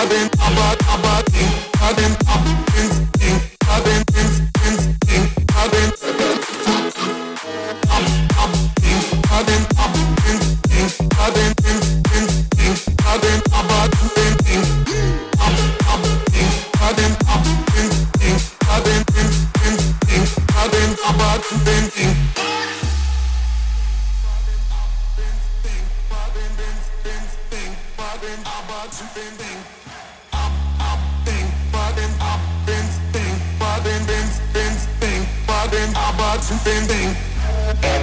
I've been, I've Bing, bing.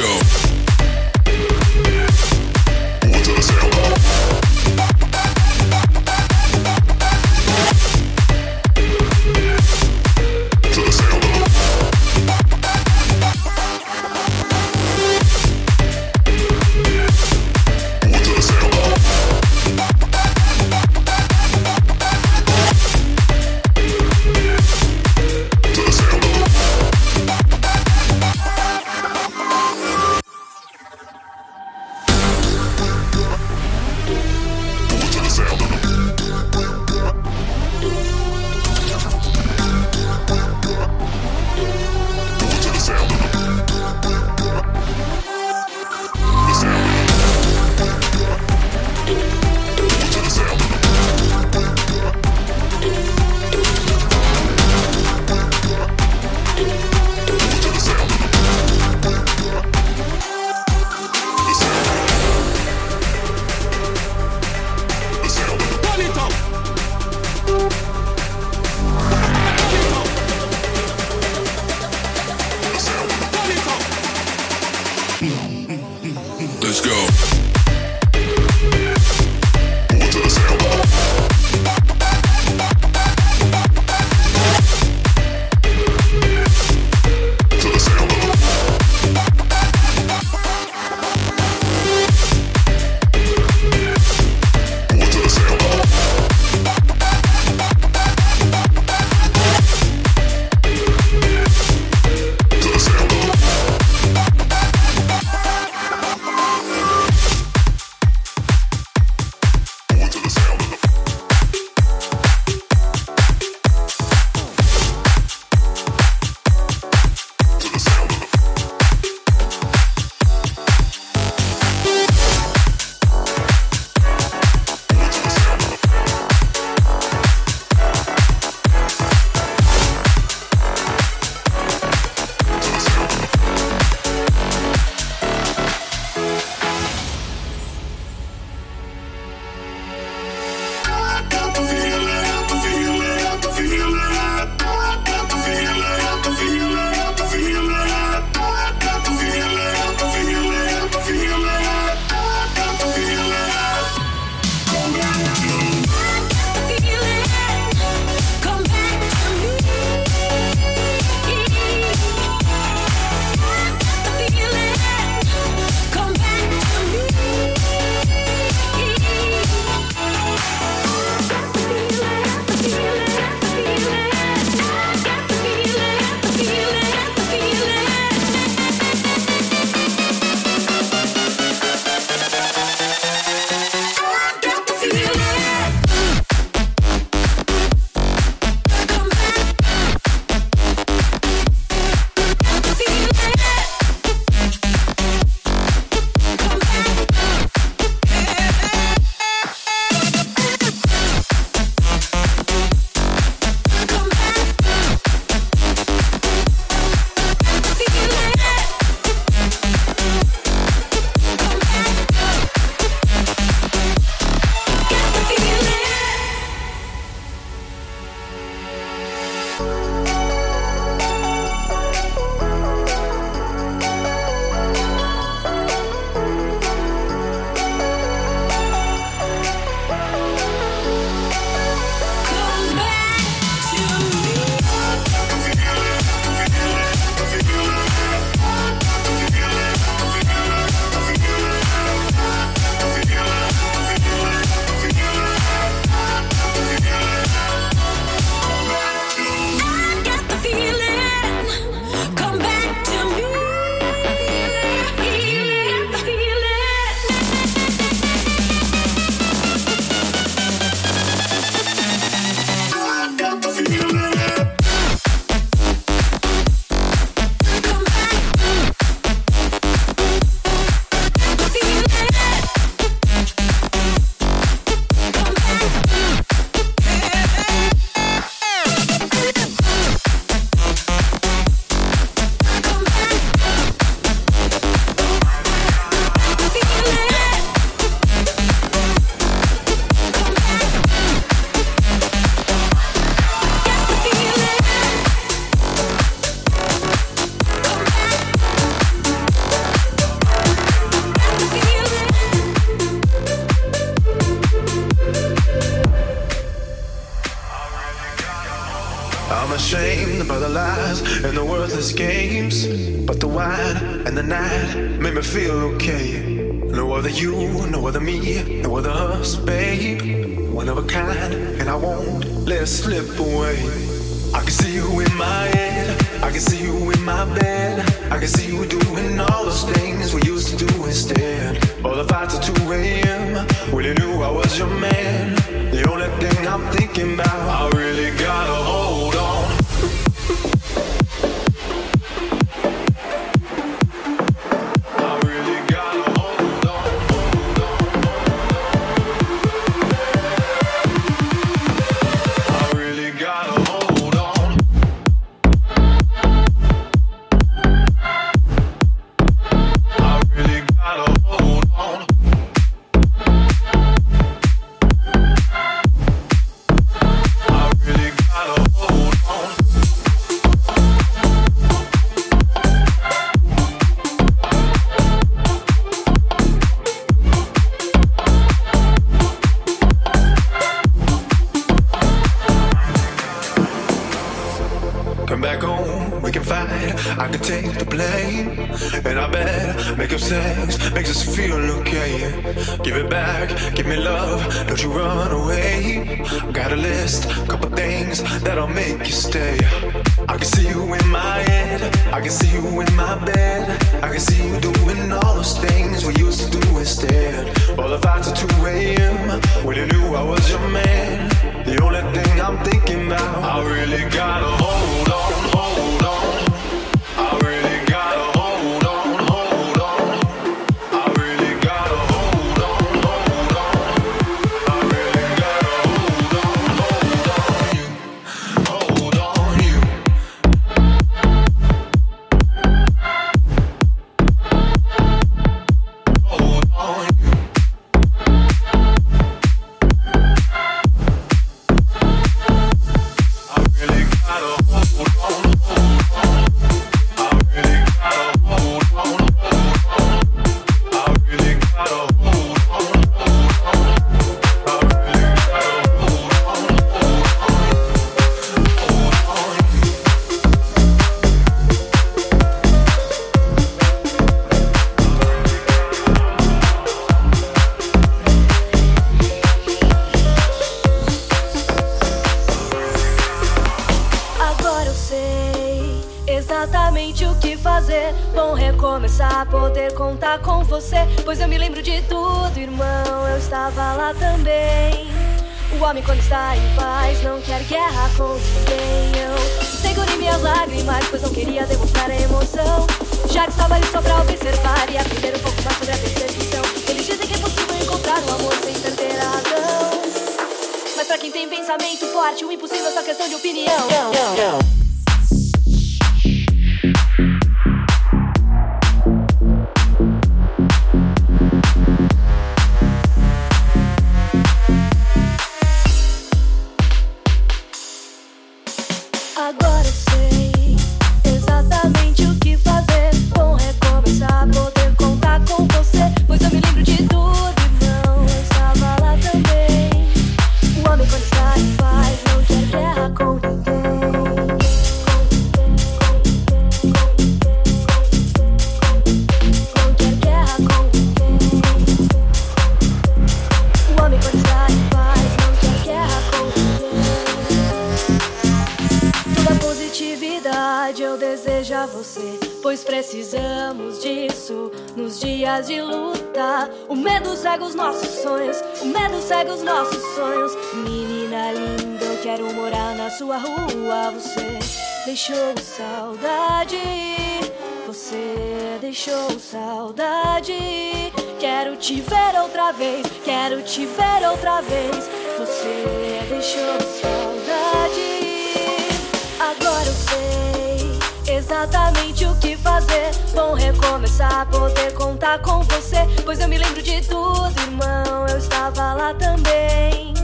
go. I can see you in my head, I can see you in my bed. I can see you doing all those things we used to do instead. All the fights at 2 a.m. when you knew I was your man. The only thing I'm thinking about, I really gotta hold run away. Got a list, couple things that'll make you stay. I can see you in my head, I can see you in my bed. I can see you doing all those things we used to do instead. All the fights at 2 a.m. when you knew I was your man. The only thing I'm thinking about, I really gotta hold on, poder contar com você. Pois eu me lembro de tudo, irmão. Eu estava lá também. O homem, quando está em paz, não quer guerra com ninguém. Eu segurei minhas lágrimas, pois não queria demonstrar a emoção. Já que estava ali só pra observar e aprender um pouco mais sobre a percepção. Eles dizem que é possível encontrar um amor sem perder a razão. Mas pra quem tem pensamento forte, o impossível é só questão de opinião. Agora você, pois precisamos disso nos dias de luta. O medo cega os nossos sonhos, o medo cega os nossos sonhos. Menina linda, eu quero morar na sua rua. Você deixou saudade, você deixou saudade. Quero te ver outra vez, quero te ver outra vez. Você deixou saudade. Exatamente o que fazer. Bom recomeçar, poder contar com você. Pois eu me lembro de tudo, irmão. Eu estava lá também.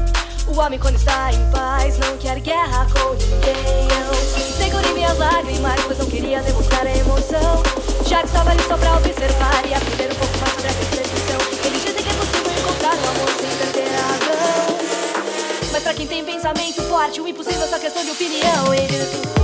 O homem, quando está em paz, não quer guerra com ninguém. Eu segurei minhas lágrimas, pois não queria demonstrar a emoção. Já que estava ali só pra observar e aprender um pouco mais sobre a percepção. Eles dizem que é possível encontrar um amor sem perder a. Mas pra quem tem pensamento forte, o impossível é só questão de opinião. Eles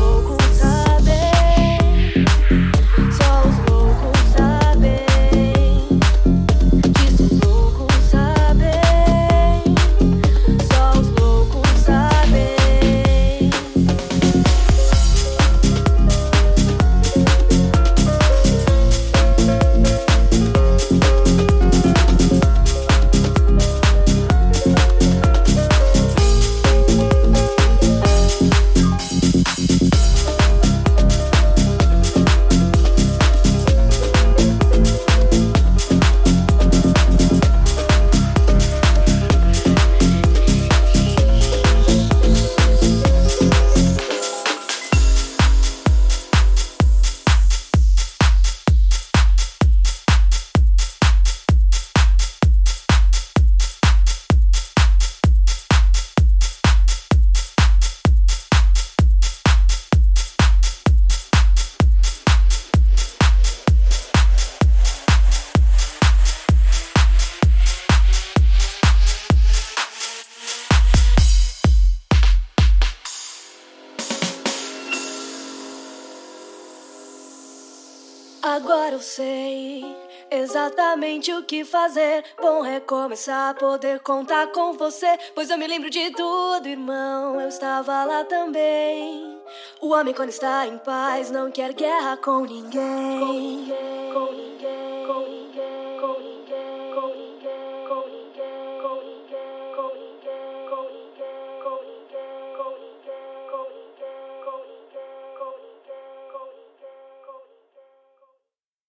Agora eu sei exatamente o que fazer. Bom recomeçar, poder contar com você. Pois eu me lembro de tudo, irmão. Eu estava lá também. O homem, quando está em paz, não quer guerra com ninguém. Com ninguém.